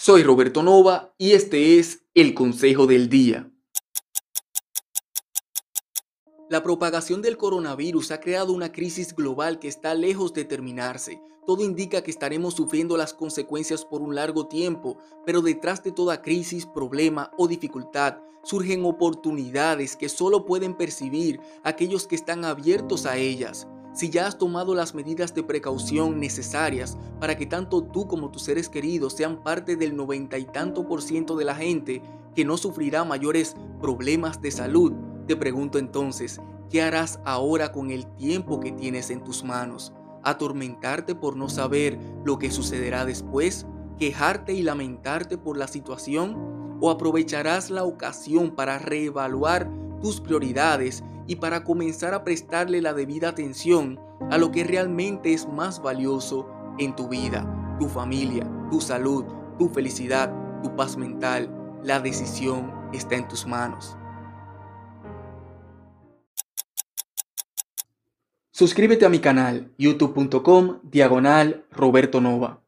Soy Roberto Nova y este es el Consejo del Día. La propagación del coronavirus ha creado una crisis global que está lejos de terminarse. Todo indica que estaremos sufriendo las consecuencias por un largo tiempo, pero detrás de toda crisis, problema o dificultad surgen oportunidades que solo pueden percibir aquellos que están abiertos a ellas. Si ya has tomado las medidas de precaución necesarias para que tanto tú como tus seres queridos sean parte del noventa y tanto por ciento de la gente que no sufrirá mayores problemas de salud, te pregunto entonces, ¿qué harás ahora con el tiempo que tienes en tus manos? ¿Atormentarte por no saber lo que sucederá después? ¿Quejarte y lamentarte por la situación? ¿O aprovecharás la ocasión para reevaluar tus prioridades y para comenzar a prestarle la debida atención a lo que realmente es más valioso en tu vida, tu familia, tu salud, tu felicidad, tu paz mental? La decisión está en tus manos. Suscríbete a mi canal youtube.com diagonal Roberto Nova.